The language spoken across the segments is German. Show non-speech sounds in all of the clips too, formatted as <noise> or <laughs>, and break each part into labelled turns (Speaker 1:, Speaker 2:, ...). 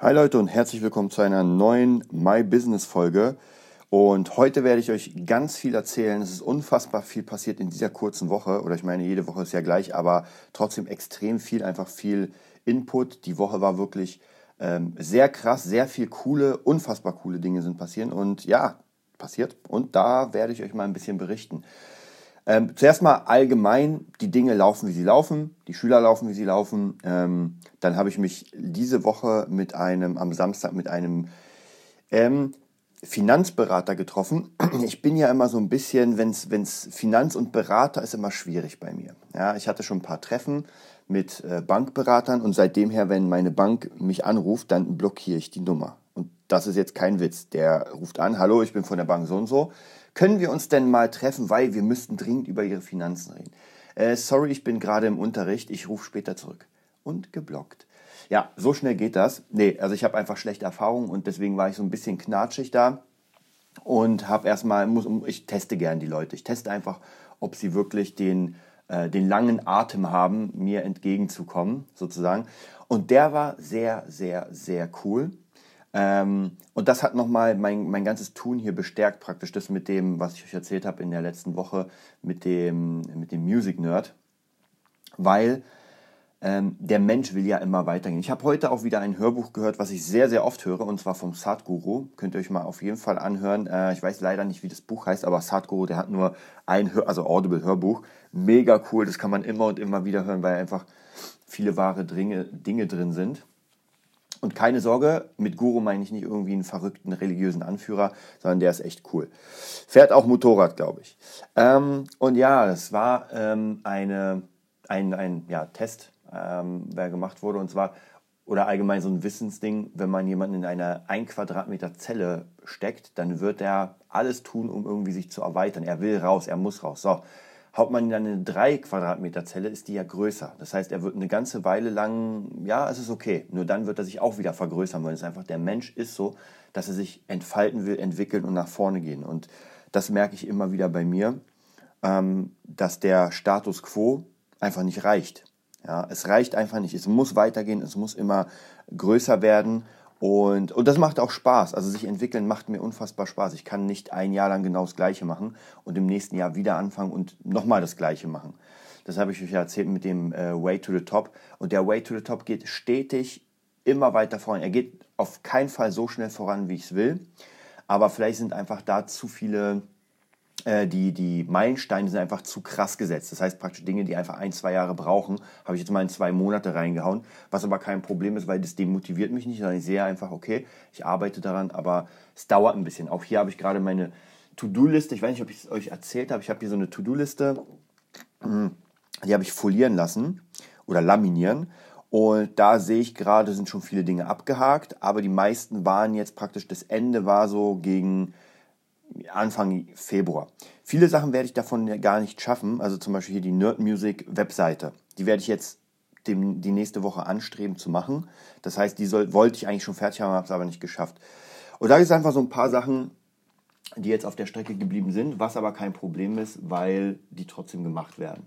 Speaker 1: Hi Leute und herzlich willkommen zu einer neuen My Business Folge. Und heute werde ich euch ganz viel erzählen. Es ist unfassbar viel passiert in dieser kurzen Woche. Oder ich meine, jede Woche ist ja gleich, aber trotzdem extrem viel, einfach viel Input. Die Woche war wirklich ähm, sehr krass, sehr viel coole, unfassbar coole Dinge sind passieren. Und ja, passiert. Und da werde ich euch mal ein bisschen berichten. Ähm, zuerst mal allgemein, die Dinge laufen, wie sie laufen, die Schüler laufen, wie sie laufen. Ähm, dann habe ich mich diese Woche mit einem, am Samstag mit einem ähm, Finanzberater getroffen. <clears throat> Ich bin ja immer so ein bisschen, wenn es Finanz und Berater ist, immer schwierig bei mir. Ja, ich hatte schon ein paar Treffen mit äh, Bankberatern und seitdem her, wenn meine Bank mich anruft, dann blockiere ich die Nummer. Und das ist jetzt kein Witz. Der ruft an, hallo, ich bin von der Bank so und so können wir uns denn mal treffen, weil wir müssten dringend über Ihre Finanzen reden. Äh, sorry, ich bin gerade im Unterricht, ich rufe später zurück. Und geblockt. Ja, so schnell geht das. Nee, also ich habe einfach schlechte Erfahrungen und deswegen war ich so ein bisschen knatschig da und habe erstmal, muss, ich teste gern die Leute. Ich teste einfach, ob sie wirklich den, äh, den langen Atem haben, mir entgegenzukommen, sozusagen. Und der war sehr, sehr, sehr cool. Ähm, und das hat nochmal mein, mein ganzes Tun hier bestärkt, praktisch das mit dem, was ich euch erzählt habe in der letzten Woche, mit dem, mit dem Music Nerd. Weil ähm, der Mensch will ja immer weitergehen. Ich habe heute auch wieder ein Hörbuch gehört, was ich sehr, sehr oft höre, und zwar vom Sadhguru. Könnt ihr euch mal auf jeden Fall anhören. Äh, ich weiß leider nicht, wie das Buch heißt, aber Sadhguru, der hat nur ein, Hör also Audible-Hörbuch. Mega cool, das kann man immer und immer wieder hören, weil einfach viele wahre Dinge, Dinge drin sind. Und keine Sorge, mit Guru meine ich nicht irgendwie einen verrückten religiösen Anführer, sondern der ist echt cool. Fährt auch Motorrad, glaube ich. Ähm, und ja, das war ähm, eine, ein, ein ja, Test, ähm, der gemacht wurde. Und zwar, oder allgemein so ein Wissensding, wenn man jemanden in eine 1 Quadratmeter Zelle steckt, dann wird er alles tun, um irgendwie sich zu erweitern. Er will raus, er muss raus. So, Haut man ihn dann in eine 3 Quadratmeter Zelle, ist die ja größer. Das heißt, er wird eine ganze Weile lang, ja, es ist okay. Nur dann wird er sich auch wieder vergrößern, weil es einfach der Mensch ist so, dass er sich entfalten will, entwickeln und nach vorne gehen. Und das merke ich immer wieder bei mir, ähm, dass der Status quo einfach nicht reicht. Ja, es reicht einfach nicht. Es muss weitergehen, es muss immer größer werden und, und das macht auch Spaß. Also sich entwickeln macht mir unfassbar Spaß. Ich kann nicht ein Jahr lang genau das Gleiche machen und im nächsten Jahr wieder anfangen und nochmal das Gleiche machen. Das habe ich euch ja erzählt mit dem äh, Way to the Top. Und der Way to the Top geht stetig immer weiter voran. Er geht auf keinen Fall so schnell voran, wie ich es will. Aber vielleicht sind einfach da zu viele die, die Meilensteine sind einfach zu krass gesetzt. Das heißt praktisch Dinge, die einfach ein, zwei Jahre brauchen, habe ich jetzt mal in zwei Monate reingehauen, was aber kein Problem ist, weil das demotiviert mich nicht, sondern ich sehe einfach, okay, ich arbeite daran, aber es dauert ein bisschen. Auch hier habe ich gerade meine To-Do-Liste, ich weiß nicht, ob ich es euch erzählt habe, ich habe hier so eine To-Do-Liste, hm, die habe ich folieren lassen oder laminieren. Und da sehe ich gerade, sind schon viele Dinge abgehakt, aber die meisten waren jetzt praktisch, das Ende war so gegen Anfang Februar. Viele Sachen werde ich davon gar nicht schaffen. Also zum Beispiel hier die Nerd Music Webseite. Die werde ich jetzt dem, die nächste Woche anstreben zu machen. Das heißt, die soll, wollte ich eigentlich schon fertig haben, habe es aber nicht geschafft. Und da ist einfach so ein paar Sachen, die jetzt auf der Strecke geblieben sind, was aber kein Problem ist, weil die trotzdem gemacht werden.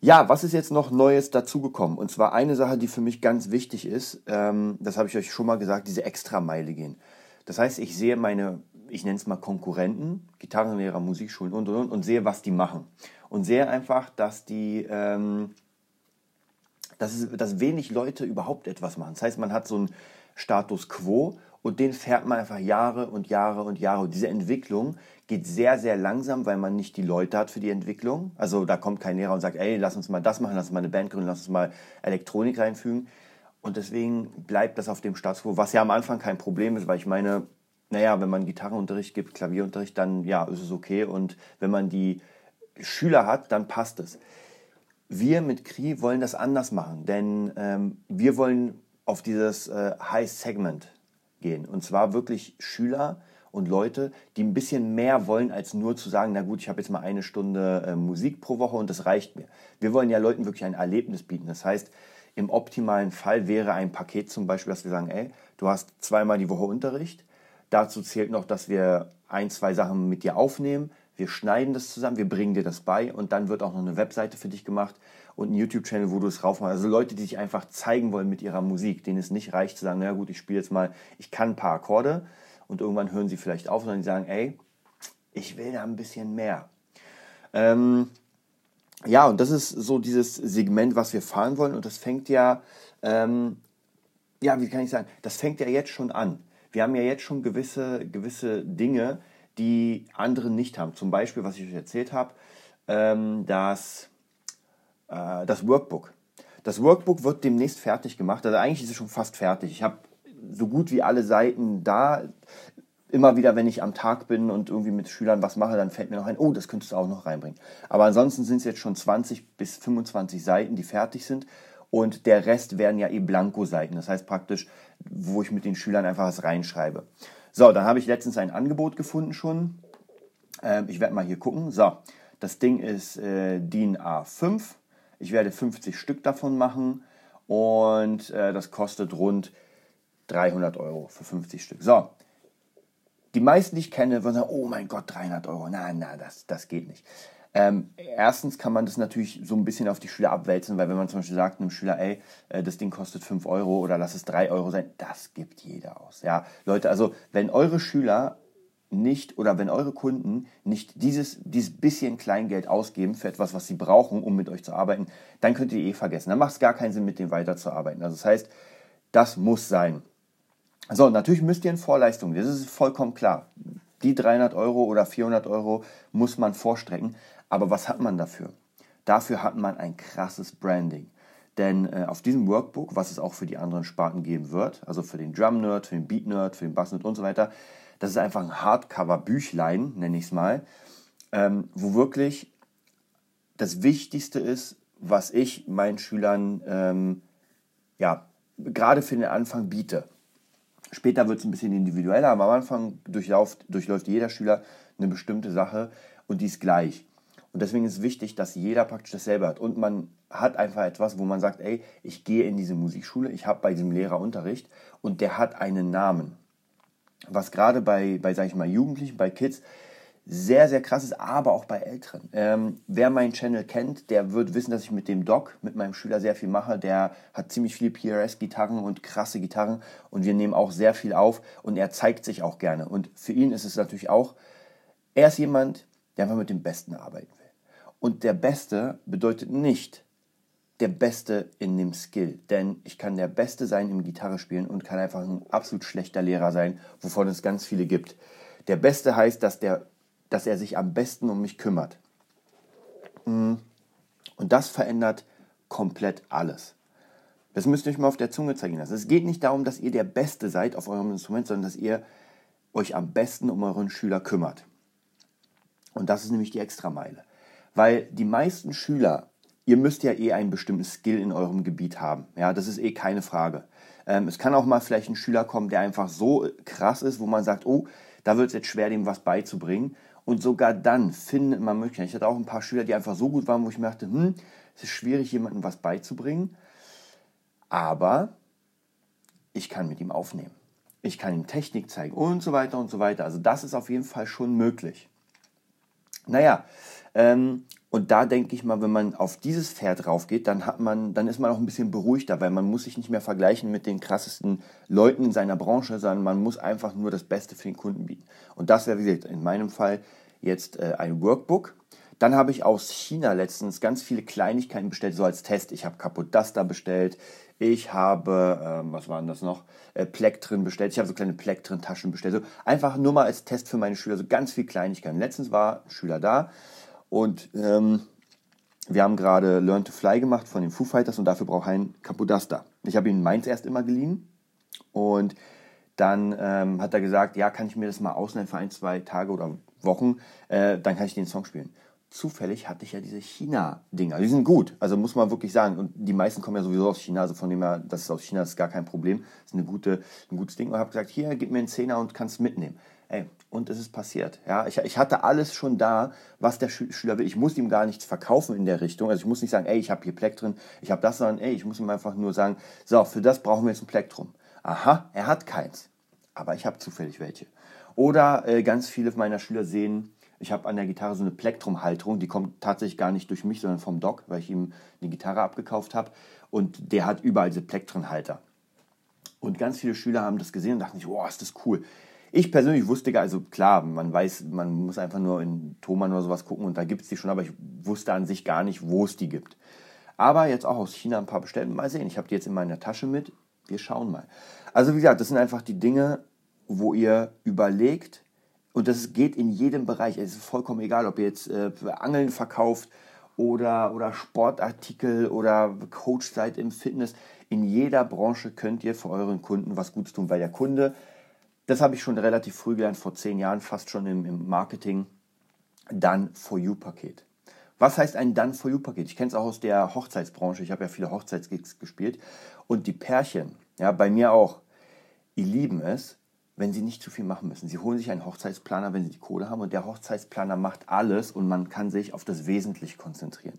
Speaker 1: Ja, was ist jetzt noch Neues dazugekommen? Und zwar eine Sache, die für mich ganz wichtig ist, ähm, das habe ich euch schon mal gesagt, diese Extrameile gehen. Das heißt, ich sehe meine ich nenne es mal Konkurrenten, Gitarrenlehrer, Musikschulen und, und, und, und sehe, was die machen. Und sehe einfach, dass die, ähm, dass, es, dass wenig Leute überhaupt etwas machen. Das heißt, man hat so einen Status quo und den fährt man einfach Jahre und Jahre und Jahre. Und diese Entwicklung geht sehr, sehr langsam, weil man nicht die Leute hat für die Entwicklung. Also da kommt kein Lehrer und sagt, ey, lass uns mal das machen, lass uns mal eine Band gründen, lass uns mal Elektronik reinfügen. Und deswegen bleibt das auf dem Status quo, was ja am Anfang kein Problem ist, weil ich meine, naja, wenn man Gitarrenunterricht gibt, Klavierunterricht, dann ja, ist es okay. Und wenn man die Schüler hat, dann passt es. Wir mit Kri wollen das anders machen, denn ähm, wir wollen auf dieses äh, High Segment gehen. Und zwar wirklich Schüler und Leute, die ein bisschen mehr wollen, als nur zu sagen, na gut, ich habe jetzt mal eine Stunde äh, Musik pro Woche und das reicht mir. Wir wollen ja Leuten wirklich ein Erlebnis bieten. Das heißt, im optimalen Fall wäre ein Paket zum Beispiel, dass wir sagen, ey, du hast zweimal die Woche Unterricht, Dazu zählt noch, dass wir ein, zwei Sachen mit dir aufnehmen. Wir schneiden das zusammen, wir bringen dir das bei und dann wird auch noch eine Webseite für dich gemacht und einen YouTube-Channel, wo du es raufmachst. Also Leute, die sich einfach zeigen wollen mit ihrer Musik, denen es nicht reicht zu sagen, na gut, ich spiele jetzt mal, ich kann ein paar Akkorde und irgendwann hören sie vielleicht auf, sondern die sagen, ey, ich will da ein bisschen mehr. Ähm, ja, und das ist so dieses Segment, was wir fahren wollen und das fängt ja, ähm, ja, wie kann ich sagen, das fängt ja jetzt schon an. Wir haben ja jetzt schon gewisse, gewisse Dinge, die andere nicht haben. Zum Beispiel, was ich euch erzählt habe, ähm, das, äh, das Workbook. Das Workbook wird demnächst fertig gemacht. Also eigentlich ist es schon fast fertig. Ich habe so gut wie alle Seiten da. Immer wieder, wenn ich am Tag bin und irgendwie mit Schülern was mache, dann fällt mir noch ein, oh, das könntest du auch noch reinbringen. Aber ansonsten sind es jetzt schon 20 bis 25 Seiten, die fertig sind. Und der Rest werden ja eh Blanko-Seiten. Das heißt praktisch, wo ich mit den Schülern einfach was reinschreibe. So, dann habe ich letztens ein Angebot gefunden schon. Ähm, ich werde mal hier gucken. So, das Ding ist äh, DIN A5. Ich werde 50 Stück davon machen und äh, das kostet rund 300 Euro für 50 Stück. So, die meisten, die ich kenne, würden sagen, oh mein Gott, 300 Euro. Nein, nein, das, das geht nicht. Ähm, erstens kann man das natürlich so ein bisschen auf die Schüler abwälzen, weil wenn man zum Beispiel sagt einem Schüler, ey, äh, das Ding kostet 5 Euro oder lass es 3 Euro sein, das gibt jeder aus. Ja, Leute, also wenn eure Schüler nicht oder wenn eure Kunden nicht dieses, dieses bisschen Kleingeld ausgeben für etwas, was sie brauchen, um mit euch zu arbeiten, dann könnt ihr eh vergessen. Dann macht es gar keinen Sinn, mit dem weiterzuarbeiten. Also das heißt, das muss sein. So, natürlich müsst ihr in Vorleistung, das ist vollkommen klar. Die 300 Euro oder 400 Euro muss man vorstrecken. Aber was hat man dafür? Dafür hat man ein krasses Branding. Denn äh, auf diesem Workbook, was es auch für die anderen Sparten geben wird, also für den Drum Nerd, für den Beat Nerd, für den Bass Nerd und so weiter, das ist einfach ein Hardcover-Büchlein, nenne ich es mal, ähm, wo wirklich das Wichtigste ist, was ich meinen Schülern ähm, ja, gerade für den Anfang biete. Später wird es ein bisschen individueller, aber am Anfang durchläuft, durchläuft jeder Schüler eine bestimmte Sache und die ist gleich. Und deswegen ist es wichtig, dass jeder praktisch dasselbe hat. Und man hat einfach etwas, wo man sagt, ey, ich gehe in diese Musikschule, ich habe bei diesem Lehrer Unterricht und der hat einen Namen. Was gerade bei, bei sag ich mal, Jugendlichen, bei Kids sehr, sehr krass ist, aber auch bei Älteren. Ähm, wer meinen Channel kennt, der wird wissen, dass ich mit dem Doc, mit meinem Schüler sehr viel mache. Der hat ziemlich viele PRS-Gitarren und krasse Gitarren und wir nehmen auch sehr viel auf und er zeigt sich auch gerne. Und für ihn ist es natürlich auch, er ist jemand, der einfach mit dem Besten arbeiten. Und der Beste bedeutet nicht der Beste in dem Skill. Denn ich kann der Beste sein im Gitarre spielen und kann einfach ein absolut schlechter Lehrer sein, wovon es ganz viele gibt. Der Beste heißt, dass, der, dass er sich am besten um mich kümmert. Mm. Und das verändert komplett alles. Das müsst ihr euch mal auf der Zunge zeigen lassen. Es geht nicht darum, dass ihr der Beste seid auf eurem Instrument, sondern dass ihr euch am besten um euren Schüler kümmert. Und das ist nämlich die Extrameile. Weil die meisten Schüler, ihr müsst ja eh einen bestimmten Skill in eurem Gebiet haben. Ja, das ist eh keine Frage. Ähm, es kann auch mal vielleicht ein Schüler kommen, der einfach so krass ist, wo man sagt, oh, da wird es jetzt schwer, dem was beizubringen. Und sogar dann findet man Möglichkeiten. Ich hatte auch ein paar Schüler, die einfach so gut waren, wo ich mir dachte, hm, es ist schwierig, jemandem was beizubringen. Aber ich kann mit ihm aufnehmen. Ich kann ihm Technik zeigen und so weiter und so weiter. Also das ist auf jeden Fall schon möglich. Naja, ähm, und da denke ich mal, wenn man auf dieses Pferd raufgeht, dann hat man, dann ist man auch ein bisschen beruhigter, weil man muss sich nicht mehr vergleichen mit den krassesten Leuten in seiner Branche, sondern man muss einfach nur das Beste für den Kunden bieten. Und das wäre, wie gesagt, in meinem Fall jetzt äh, ein Workbook. Dann habe ich aus China letztens ganz viele Kleinigkeiten bestellt, so als Test. Ich habe Kapodaster bestellt, ich habe, ähm, was waren das noch, äh, Plektren bestellt. Ich habe so kleine Plektren-Taschen bestellt. So einfach nur mal als Test für meine Schüler, so ganz viel Kleinigkeiten. Letztens war ein Schüler da und ähm, wir haben gerade Learn to Fly gemacht von den Foo Fighters und dafür braucht einen Kapodaster. Ich habe ihn meins erst immer geliehen und dann ähm, hat er gesagt, ja, kann ich mir das mal ausleihen für ein, zwei Tage oder Wochen, äh, dann kann ich den Song spielen zufällig hatte ich ja diese China-Dinger. Die sind gut, also muss man wirklich sagen. Und die meisten kommen ja sowieso aus China, also von dem her, das ist aus China, ist gar kein Problem. Das ist eine gute, ein gutes Ding. Und habe gesagt, hier, gib mir einen Zehner und kannst mitnehmen. Ey, und es ist passiert. Ja, ich, ich hatte alles schon da, was der Schüler will. Ich muss ihm gar nichts verkaufen in der Richtung. Also ich muss nicht sagen, ey, ich habe hier Plektren, ich habe das, sondern ey, ich muss ihm einfach nur sagen, so, für das brauchen wir jetzt ein Plektrum. Aha, er hat keins, aber ich habe zufällig welche. Oder äh, ganz viele meiner Schüler sehen Ich habe an der Gitarre so eine Plektrum-Halterung, die kommt tatsächlich gar nicht durch mich, sondern vom Doc, weil ich ihm eine Gitarre abgekauft habe. Und der hat überall diese Plektron-Halter. Und ganz viele Schüler haben das gesehen und dachten sich, oh, ist das cool. Ich persönlich wusste gar, also klar, man weiß, man muss einfach nur in Thomann oder sowas gucken und da gibt es die schon, aber ich wusste an sich gar nicht, wo es die gibt. Aber jetzt auch aus China ein paar bestellt. Mal sehen, ich habe die jetzt in meiner Tasche mit. Wir schauen mal. Also wie gesagt, das sind einfach die Dinge, wo ihr überlegt, und das geht in jedem Bereich. Es ist vollkommen egal, ob ihr jetzt äh, Angeln verkauft oder, oder Sportartikel oder Coach seid im Fitness. In jeder Branche könnt ihr für euren Kunden was Gutes tun, weil der Kunde das habe ich schon relativ früh gelernt, vor zehn Jahren, fast schon im, im Marketing. Done for You-Paket. Was heißt ein Done for You-Paket? Ich kenne es auch aus der Hochzeitsbranche. Ich habe ja viele Hochzeitsgigs gespielt. Und die Pärchen, ja, bei mir auch, die lieben es, wenn sie nicht zu viel machen müssen. Sie holen sich einen Hochzeitsplaner, wenn sie die Kohle haben. Und der Hochzeitsplaner macht alles und man kann sich auf das Wesentliche konzentrieren.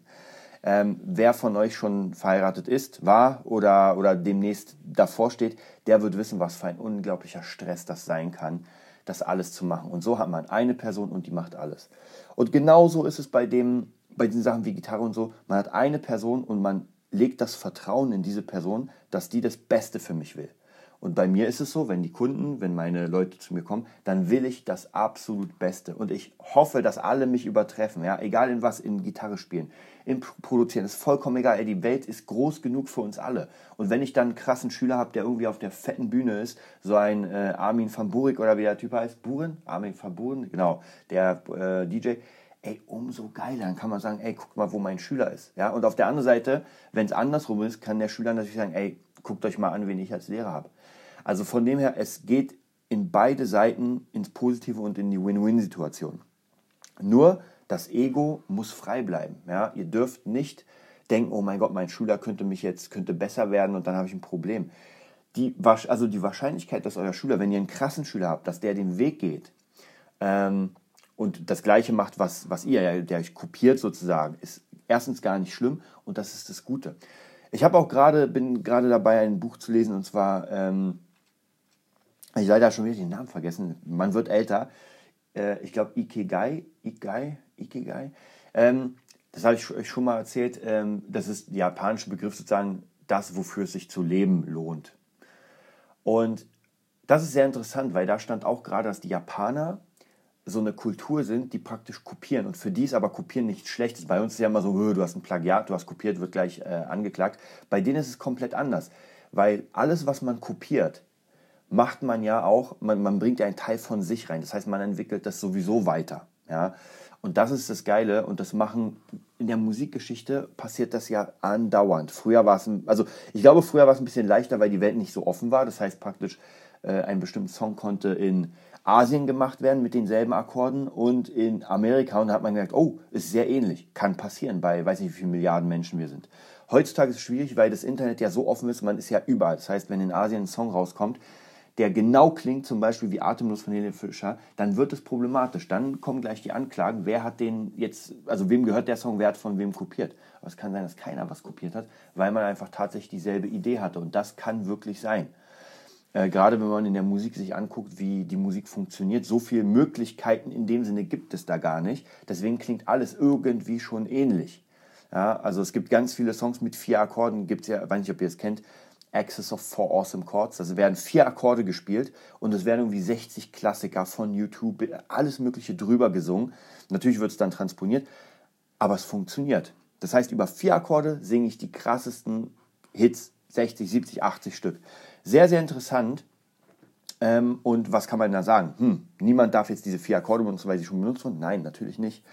Speaker 1: Ähm, wer von euch schon verheiratet ist, war oder, oder demnächst davor steht, der wird wissen, was für ein unglaublicher Stress das sein kann, das alles zu machen. Und so hat man eine Person und die macht alles. Und genauso ist es bei, dem, bei den Sachen wie Gitarre und so. Man hat eine Person und man legt das Vertrauen in diese Person, dass die das Beste für mich will. Und bei mir ist es so, wenn die Kunden, wenn meine Leute zu mir kommen, dann will ich das absolut Beste. Und ich hoffe, dass alle mich übertreffen. Ja? Egal in was, in Gitarre spielen, im Produzieren, ist vollkommen egal. Ey, die Welt ist groß genug für uns alle. Und wenn ich dann einen krassen Schüler habe, der irgendwie auf der fetten Bühne ist, so ein äh, Armin van Burik oder wie der Typ heißt, Buren? Armin van Buren, genau, der äh, DJ. Ey, umso geiler. Dann kann man sagen, ey, guck mal, wo mein Schüler ist. Ja? Und auf der anderen Seite, wenn es andersrum ist, kann der Schüler natürlich sagen, ey, guckt euch mal an, wen ich als Lehrer habe. Also von dem her, es geht in beide Seiten ins Positive und in die Win-Win-Situation. Nur das Ego muss frei bleiben. Ja? Ihr dürft nicht denken, oh mein Gott, mein Schüler könnte mich jetzt könnte besser werden und dann habe ich ein Problem. Die, also die Wahrscheinlichkeit, dass euer Schüler, wenn ihr einen krassen Schüler habt, dass der den Weg geht ähm, und das Gleiche macht, was, was ihr, der euch kopiert sozusagen, ist erstens gar nicht schlimm und das ist das Gute. Ich habe auch gerade, bin gerade dabei, ein Buch zu lesen und zwar ähm, ich leider schon wieder den Namen vergessen. Man wird älter. Äh, ich glaube, Ikigai, Ikigai, Ikigai. Ähm, das habe ich euch schon mal erzählt. Ähm, das ist der japanische Begriff sozusagen das, wofür es sich zu leben lohnt. Und das ist sehr interessant, weil da stand auch gerade, dass die Japaner so eine Kultur sind, die praktisch kopieren. Und für die ist aber Kopieren nichts Schlechtes. Bei uns ist ja immer so, du hast ein Plagiat, du hast kopiert, wird gleich äh, angeklagt. Bei denen ist es komplett anders. Weil alles, was man kopiert, macht man ja auch, man, man bringt ja einen Teil von sich rein. Das heißt, man entwickelt das sowieso weiter. Ja? Und das ist das Geile und das machen in der Musikgeschichte passiert das ja andauernd. Früher war es, also ich glaube, früher war es ein bisschen leichter, weil die Welt nicht so offen war. Das heißt praktisch, äh, ein bestimmter Song konnte in Asien gemacht werden mit denselben Akkorden und in Amerika und da hat man gedacht, oh, ist sehr ähnlich, kann passieren bei, weiß nicht, wie viele Milliarden Menschen wir sind. Heutzutage ist es schwierig, weil das Internet ja so offen ist, man ist ja überall. Das heißt, wenn in Asien ein Song rauskommt, der genau klingt, zum Beispiel wie Atemlos von Helene Fischer, dann wird es problematisch. Dann kommen gleich die Anklagen, wer hat den jetzt, also wem gehört der Song, wer hat von wem kopiert. Aber es kann sein, dass keiner was kopiert hat, weil man einfach tatsächlich dieselbe Idee hatte. Und das kann wirklich sein. Äh, gerade wenn man in der Musik sich anguckt, wie die Musik funktioniert, so viele Möglichkeiten in dem Sinne gibt es da gar nicht. Deswegen klingt alles irgendwie schon ähnlich. Ja, also es gibt ganz viele Songs mit vier Akkorden, gibt es ja, weiß nicht, ob ihr es kennt, Access of Four Awesome Chords. Also werden vier Akkorde gespielt und es werden irgendwie 60 Klassiker von YouTube, alles Mögliche drüber gesungen. Natürlich wird es dann transponiert, aber es funktioniert. Das heißt, über vier Akkorde singe ich die krassesten Hits, 60, 70, 80 Stück. Sehr, sehr interessant. Ähm, und was kann man da sagen? Hm, niemand darf jetzt diese vier Akkorde benutzen, weil sie schon benutzt wurden? Nein, natürlich nicht.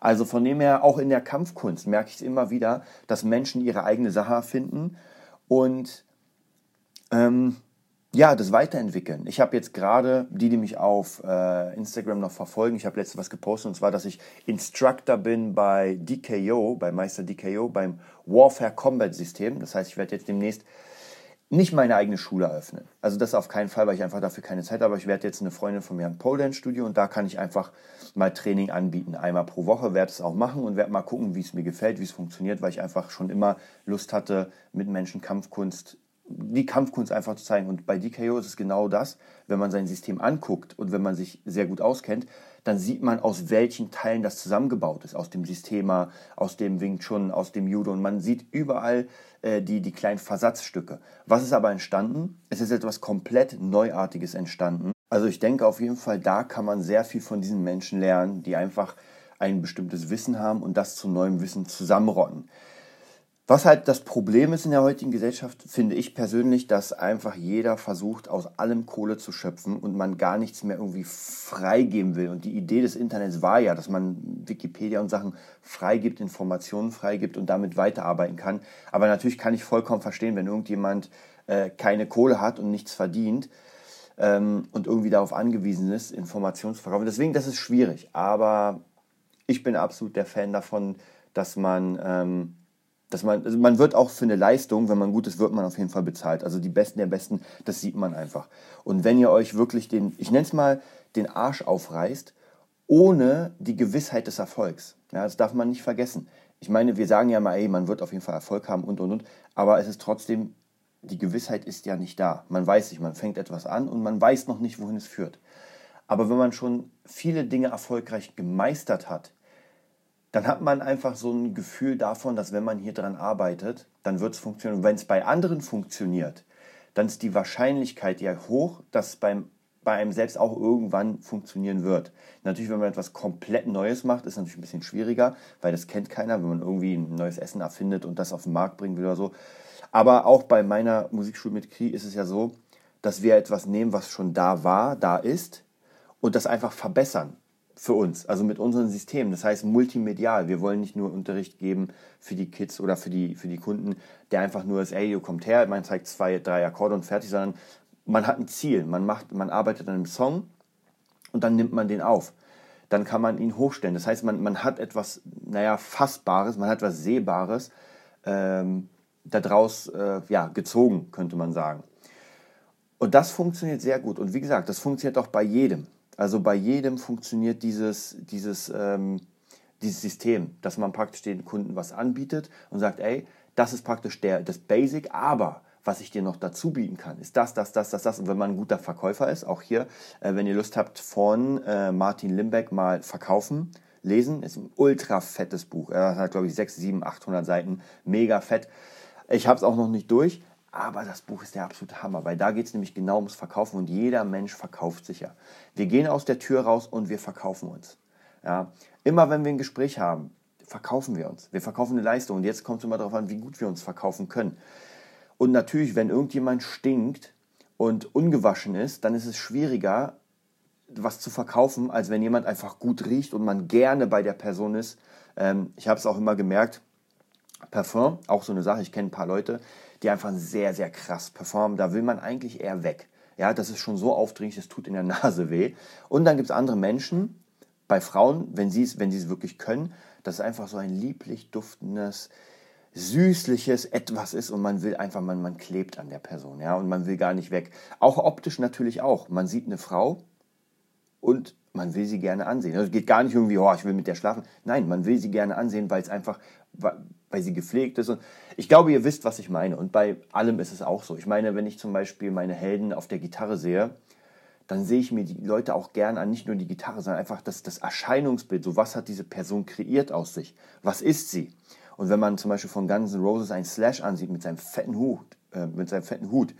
Speaker 1: Also von dem her, auch in der Kampfkunst merke ich es immer wieder, dass Menschen ihre eigene Sache finden und ähm, ja, das Weiterentwickeln. Ich habe jetzt gerade, die, die mich auf äh, Instagram noch verfolgen, ich habe letztens was gepostet und zwar, dass ich Instructor bin bei DKO, bei Meister DKO, beim Warfare Combat System. Das heißt, ich werde jetzt demnächst nicht meine eigene Schule eröffnen. Also das auf keinen Fall, weil ich einfach dafür keine Zeit habe. Aber ich werde jetzt eine Freundin von mir ein Pole Studio und da kann ich einfach mal Training anbieten. Einmal pro Woche werde es auch machen und werde mal gucken, wie es mir gefällt, wie es funktioniert, weil ich einfach schon immer Lust hatte, mit Menschen Kampfkunst die Kampfkunst einfach zu zeigen. Und bei DKO ist es genau das, wenn man sein System anguckt und wenn man sich sehr gut auskennt, dann sieht man, aus welchen Teilen das zusammengebaut ist. Aus dem Systema, aus dem Wing Chun, aus dem Judo. Und man sieht überall äh, die, die kleinen Versatzstücke. Was ist aber entstanden? Es ist etwas komplett Neuartiges entstanden. Also ich denke auf jeden Fall, da kann man sehr viel von diesen Menschen lernen, die einfach ein bestimmtes Wissen haben und das zu neuem Wissen zusammenrotten. Was halt das Problem ist in der heutigen Gesellschaft, finde ich persönlich, dass einfach jeder versucht, aus allem Kohle zu schöpfen und man gar nichts mehr irgendwie freigeben will. Und die Idee des Internets war ja, dass man Wikipedia und Sachen freigibt, Informationen freigibt und damit weiterarbeiten kann. Aber natürlich kann ich vollkommen verstehen, wenn irgendjemand äh, keine Kohle hat und nichts verdient ähm, und irgendwie darauf angewiesen ist, Informationen zu verkaufen. Deswegen, das ist schwierig. Aber ich bin absolut der Fan davon, dass man... Ähm, dass man, also man wird auch für eine Leistung, wenn man gut ist, wird man auf jeden Fall bezahlt. Also die Besten der Besten, das sieht man einfach. Und wenn ihr euch wirklich den, ich nenne es mal, den Arsch aufreißt, ohne die Gewissheit des Erfolgs. Ja, das darf man nicht vergessen. Ich meine, wir sagen ja mal, ey, man wird auf jeden Fall Erfolg haben und und und, aber es ist trotzdem, die Gewissheit ist ja nicht da. Man weiß nicht, man fängt etwas an und man weiß noch nicht, wohin es führt. Aber wenn man schon viele Dinge erfolgreich gemeistert hat, dann hat man einfach so ein Gefühl davon, dass wenn man hier dran arbeitet, dann wird es funktionieren. Und wenn es bei anderen funktioniert, dann ist die Wahrscheinlichkeit ja hoch, dass es beim, bei einem selbst auch irgendwann funktionieren wird. Natürlich, wenn man etwas komplett Neues macht, ist natürlich ein bisschen schwieriger, weil das kennt keiner, wenn man irgendwie ein neues Essen erfindet und das auf den Markt bringen will oder so. Aber auch bei meiner Musikschule mit Kri ist es ja so, dass wir etwas nehmen, was schon da war, da ist und das einfach verbessern für uns, also mit unseren Systemen. Das heißt multimedial. Wir wollen nicht nur Unterricht geben für die Kids oder für die, für die Kunden, der einfach nur ist, ey, kommt her, man zeigt zwei, drei Akkorde und fertig, sondern man hat ein Ziel. Man, macht, man arbeitet an einem Song und dann nimmt man den auf. Dann kann man ihn hochstellen. Das heißt, man, man hat etwas, naja, Fassbares, man hat etwas Sehbares ähm, daraus äh, ja, gezogen, könnte man sagen. Und das funktioniert sehr gut. Und wie gesagt, das funktioniert auch bei jedem. Also bei jedem funktioniert dieses, dieses, ähm, dieses System, dass man praktisch den Kunden was anbietet und sagt, ey, das ist praktisch der, das Basic, aber was ich dir noch dazu bieten kann, ist das, das, das, das, das. Und wenn man ein guter Verkäufer ist, auch hier, äh, wenn ihr Lust habt, von äh, Martin Limbeck mal verkaufen, lesen, ist ein ultra fettes Buch. Er hat, glaube ich, 6, 7, 800 Seiten, mega fett. Ich habe es auch noch nicht durch, aber das Buch ist der absolute Hammer, weil da geht es nämlich genau ums Verkaufen und jeder Mensch verkauft sich ja. Wir gehen aus der Tür raus und wir verkaufen uns. Ja. Immer wenn wir ein Gespräch haben, verkaufen wir uns. Wir verkaufen eine Leistung und jetzt kommt es immer darauf an, wie gut wir uns verkaufen können. Und natürlich, wenn irgendjemand stinkt und ungewaschen ist, dann ist es schwieriger, was zu verkaufen, als wenn jemand einfach gut riecht und man gerne bei der Person ist. Ähm, ich habe es auch immer gemerkt, Parfum, auch so eine Sache, ich kenne ein paar Leute, die einfach sehr, sehr krass performen. Da will man eigentlich eher weg. Ja, das ist schon so aufdringlich, es tut in der <laughs> Nase weh. Und dann gibt es andere Menschen, bei Frauen, wenn sie es wenn es wirklich können, dass es einfach so ein lieblich duftendes, süßliches etwas ist und man will einfach, man, man klebt an der Person, ja, und man will gar nicht weg. Auch optisch natürlich auch. Man sieht eine Frau und man will sie gerne ansehen. Also es geht gar nicht irgendwie, oh, ich will mit der schlafen. Nein, man will sie gerne ansehen, weil es einfach, weil sie gepflegt ist. Und ich glaube, ihr wisst, was ich meine. Und bei allem ist es auch so. Ich meine, wenn ich zum Beispiel meine Helden auf der Gitarre sehe, dann sehe ich mir die Leute auch gern an, nicht nur die Gitarre, sondern einfach das, das Erscheinungsbild. So, was hat diese Person kreiert aus sich? Was ist sie? Und wenn man zum Beispiel von Guns N' Roses einen Slash ansieht mit seinem fetten Hut, äh, mit seinem fetten Hut,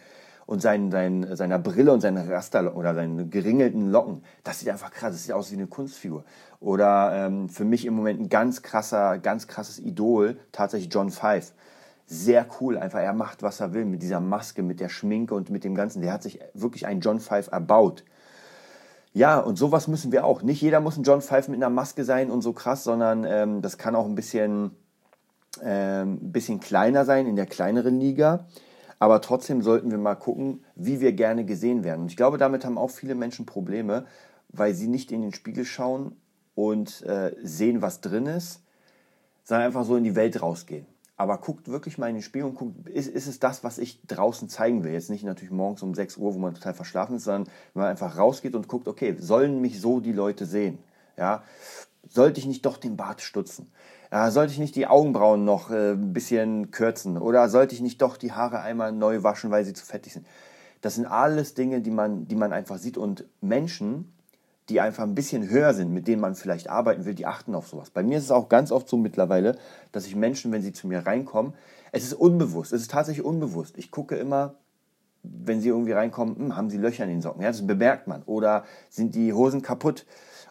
Speaker 1: und seinen, seinen, seiner Brille und seinen Raster oder seinen geringelten Locken. Das sieht einfach krass, das sieht aus wie eine Kunstfigur. Oder ähm, für mich im Moment ein ganz krasser, ganz krasses Idol, tatsächlich John Five. Sehr cool, einfach er macht, was er will mit dieser Maske, mit der Schminke und mit dem Ganzen. Der hat sich wirklich einen John Five erbaut. Ja, und sowas müssen wir auch. Nicht jeder muss ein John Five mit einer Maske sein und so krass, sondern ähm, das kann auch ein bisschen, ähm, bisschen kleiner sein in der kleineren Liga. Aber trotzdem sollten wir mal gucken, wie wir gerne gesehen werden. Und ich glaube, damit haben auch viele Menschen Probleme, weil sie nicht in den Spiegel schauen und äh, sehen, was drin ist, sondern einfach so in die Welt rausgehen. Aber guckt wirklich mal in den Spiegel und guckt, ist, ist es das, was ich draußen zeigen will? Jetzt nicht natürlich morgens um 6 Uhr, wo man total verschlafen ist, sondern wenn man einfach rausgeht und guckt, okay, sollen mich so die Leute sehen? Ja, sollte ich nicht doch den Bart stutzen? Ja, sollte ich nicht die Augenbrauen noch äh, ein bisschen kürzen? Oder sollte ich nicht doch die Haare einmal neu waschen, weil sie zu fettig sind? Das sind alles Dinge, die man, die man einfach sieht. Und Menschen, die einfach ein bisschen höher sind, mit denen man vielleicht arbeiten will, die achten auf sowas. Bei mir ist es auch ganz oft so mittlerweile, dass ich Menschen, wenn sie zu mir reinkommen, es ist unbewusst, es ist tatsächlich unbewusst. Ich gucke immer, wenn sie irgendwie reinkommen, hm, haben sie Löcher in den Socken. Ja, das bemerkt man. Oder sind die Hosen kaputt?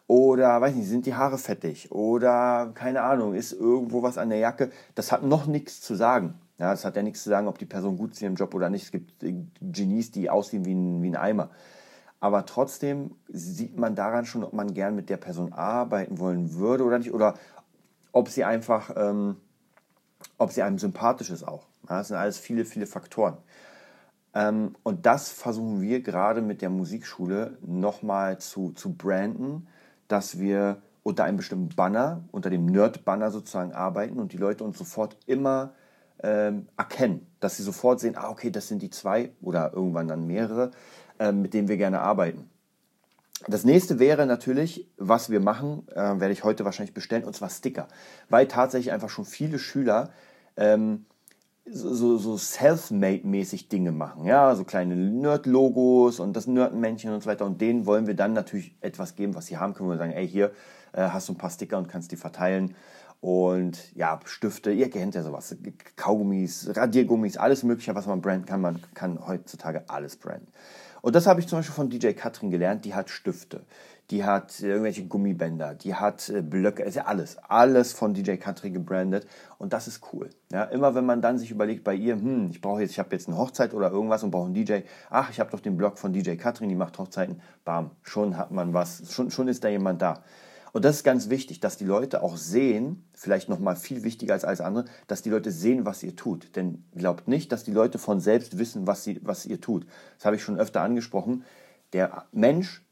Speaker 1: Oder, weiß nicht, sind die Haare fettig? Oder, keine Ahnung, ist irgendwo was an der Jacke? Das hat noch nichts zu sagen. Ja, das hat ja nichts zu sagen, ob die Person gut ist in ihrem Job oder nicht. Es gibt Genies, die aussehen wie ein, wie ein Eimer. Aber trotzdem sieht man daran schon, ob man gern mit der Person arbeiten wollen würde oder nicht. Oder ob sie einfach, ähm, ob sie einem sympathisch ist auch. Ja, das sind alles viele, viele Faktoren. Ähm, und das versuchen wir gerade mit der Musikschule nochmal zu, zu branden, dass wir unter einem bestimmten Banner, unter dem Nerd-Banner sozusagen arbeiten und die Leute uns sofort immer ähm, erkennen, dass sie sofort sehen, ah, okay, das sind die zwei oder irgendwann dann mehrere, äh, mit denen wir gerne arbeiten. Das nächste wäre natürlich, was wir machen, äh, werde ich heute wahrscheinlich bestellen, und zwar Sticker. Weil tatsächlich einfach schon viele Schüler ähm, so, so self-made-mäßig Dinge machen. Ja, so kleine Nerd-Logos und das Nerd-Männchen und so weiter. Und denen wollen wir dann natürlich etwas geben, was sie haben können. Wir sagen, ey, hier äh, hast du ein paar Sticker und kannst die verteilen. Und ja, Stifte, ihr kennt ja sowas. Kaugummis, Radiergummis, alles Mögliche, was man branden kann. Man kann heutzutage alles branden. Und das habe ich zum Beispiel von DJ Katrin gelernt. Die hat Stifte die hat irgendwelche Gummibänder, die hat äh, Blöcke, ja alles, alles von DJ Country gebrandet und das ist cool. Ja, immer wenn man dann sich überlegt bei ihr, hm, ich brauche jetzt, ich habe jetzt eine Hochzeit oder irgendwas und brauche einen DJ, ach, ich habe doch den Blog von DJ Katrin, die macht Hochzeiten, bam, schon hat man was, schon, schon ist da jemand da. Und das ist ganz wichtig, dass die Leute auch sehen, vielleicht nochmal viel wichtiger als alles andere, dass die Leute sehen, was ihr tut. Denn glaubt nicht, dass die Leute von selbst wissen, was, sie, was ihr tut. Das habe ich schon öfter angesprochen. Der Mensch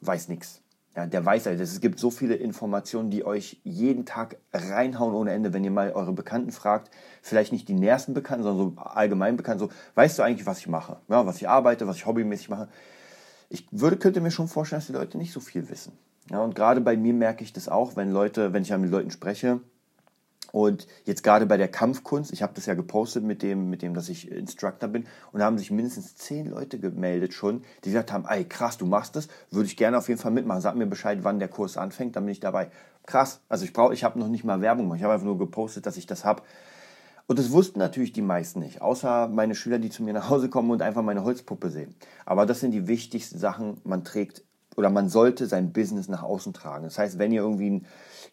Speaker 1: weiß nichts. Ja, der weiß halt, es gibt so viele Informationen, die euch jeden Tag reinhauen ohne Ende, wenn ihr mal eure Bekannten fragt, vielleicht nicht die nähersten Bekannten, sondern so allgemein bekannt, so, weißt du eigentlich, was ich mache? Ja, was ich arbeite, was ich hobbymäßig mache? Ich würde, könnte mir schon vorstellen, dass die Leute nicht so viel wissen. Ja, und gerade bei mir merke ich das auch, wenn Leute, wenn ich mit Leuten spreche, und jetzt gerade bei der Kampfkunst, ich habe das ja gepostet mit dem, mit dem, dass ich Instructor bin, und da haben sich mindestens zehn Leute gemeldet schon, die gesagt haben, ey krass, du machst das, würde ich gerne auf jeden Fall mitmachen. Sag mir Bescheid, wann der Kurs anfängt, dann bin ich dabei. Krass, also ich brauche, ich habe noch nicht mal Werbung gemacht, ich habe einfach nur gepostet, dass ich das habe. Und das wussten natürlich die meisten nicht, außer meine Schüler, die zu mir nach Hause kommen und einfach meine Holzpuppe sehen. Aber das sind die wichtigsten Sachen. Man trägt oder man sollte sein Business nach außen tragen. Das heißt, wenn ihr irgendwie ein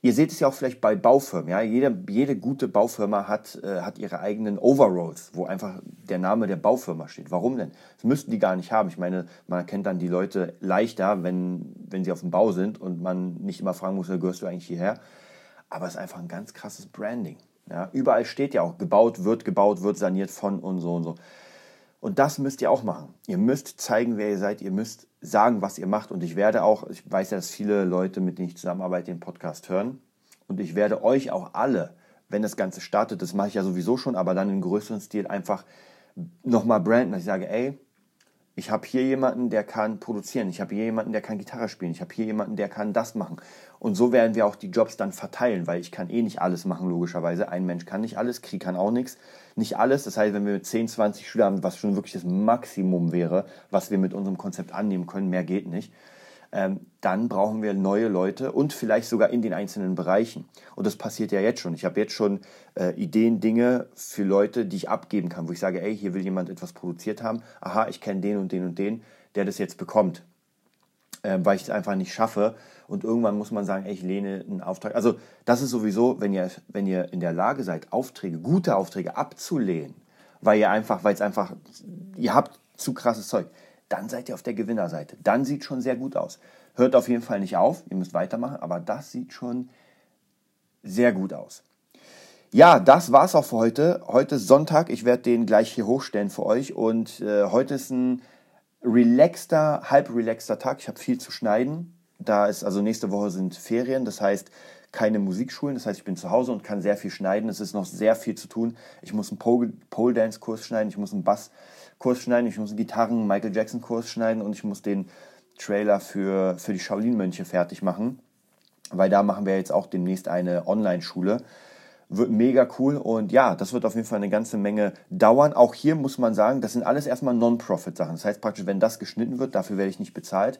Speaker 1: Ihr seht es ja auch vielleicht bei Baufirmen. Ja? Jede, jede gute Baufirma hat, äh, hat ihre eigenen Overalls, wo einfach der Name der Baufirma steht. Warum denn? Das müssten die gar nicht haben. Ich meine, man erkennt dann die Leute leichter, wenn, wenn sie auf dem Bau sind und man nicht immer fragen muss, gehörst du eigentlich hierher? Aber es ist einfach ein ganz krasses Branding. Ja? Überall steht ja auch, gebaut wird, gebaut wird, saniert von und so und so. Und das müsst ihr auch machen. Ihr müsst zeigen, wer ihr seid. Ihr müsst sagen, was ihr macht. Und ich werde auch, ich weiß ja, dass viele Leute, mit denen ich zusammenarbeite, den Podcast hören. Und ich werde euch auch alle, wenn das Ganze startet, das mache ich ja sowieso schon, aber dann in größeren Stil einfach nochmal branden, dass ich sage, ey, ich habe hier jemanden, der kann produzieren. Ich habe hier jemanden, der kann Gitarre spielen. Ich habe hier jemanden, der kann das machen. Und so werden wir auch die Jobs dann verteilen, weil ich kann eh nicht alles machen, logischerweise. Ein Mensch kann nicht alles, Krieg kann auch nichts. Nicht alles. Das heißt, wenn wir 10, 20 Schüler haben, was schon wirklich das Maximum wäre, was wir mit unserem Konzept annehmen können, mehr geht nicht, dann brauchen wir neue Leute und vielleicht sogar in den einzelnen Bereichen. Und das passiert ja jetzt schon. Ich habe jetzt schon äh, Ideen, Dinge für Leute, die ich abgeben kann, wo ich sage, ey, hier will jemand etwas produziert haben. Aha, ich kenne den und den und den, der das jetzt bekommt. Äh, weil ich es einfach nicht schaffe. Und irgendwann muss man sagen, ey, ich lehne einen Auftrag. Also das ist sowieso, wenn ihr, wenn ihr in der Lage seid, Aufträge, gute Aufträge abzulehnen, weil ihr einfach, weil es einfach, ihr habt zu krasses Zeug dann seid ihr auf der Gewinnerseite. Dann sieht schon sehr gut aus. Hört auf jeden Fall nicht auf, ihr müsst weitermachen, aber das sieht schon sehr gut aus. Ja, das war's auch für heute. Heute ist Sonntag. Ich werde den gleich hier hochstellen für euch. Und äh, heute ist ein relaxter, halb relaxter Tag. Ich habe viel zu schneiden. Da ist also nächste Woche sind Ferien. Das heißt keine Musikschulen. Das heißt, ich bin zu Hause und kann sehr viel schneiden. Es ist noch sehr viel zu tun. Ich muss einen Pole Dance Kurs schneiden. Ich muss einen Bass Kurs schneiden, ich muss einen Gitarren Michael Jackson Kurs schneiden und ich muss den Trailer für, für die Shaolin Mönche fertig machen, weil da machen wir jetzt auch demnächst eine Online-Schule. wird mega cool und ja, das wird auf jeden Fall eine ganze Menge dauern. Auch hier muss man sagen, das sind alles erstmal Non-Profit-Sachen. Das heißt praktisch, wenn das geschnitten wird, dafür werde ich nicht bezahlt.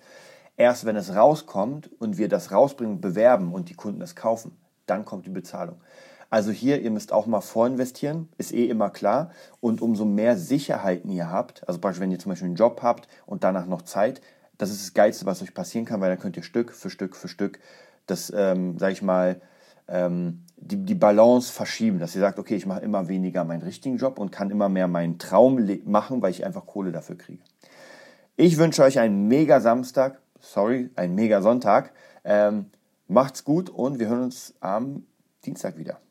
Speaker 1: Erst wenn es rauskommt und wir das rausbringen, bewerben und die Kunden es kaufen, dann kommt die Bezahlung. Also hier, ihr müsst auch mal vorinvestieren, ist eh immer klar. Und umso mehr Sicherheiten ihr habt, also beispielsweise wenn ihr zum Beispiel einen Job habt und danach noch Zeit, das ist das Geilste, was euch passieren kann, weil dann könnt ihr Stück für Stück für Stück das, ähm, sag ich mal, ähm, die, die Balance verschieben, dass ihr sagt, okay, ich mache immer weniger meinen richtigen Job und kann immer mehr meinen Traum machen, weil ich einfach Kohle dafür kriege. Ich wünsche euch einen mega Samstag, sorry, einen mega Sonntag. Ähm, macht's gut und wir hören uns am Dienstag wieder.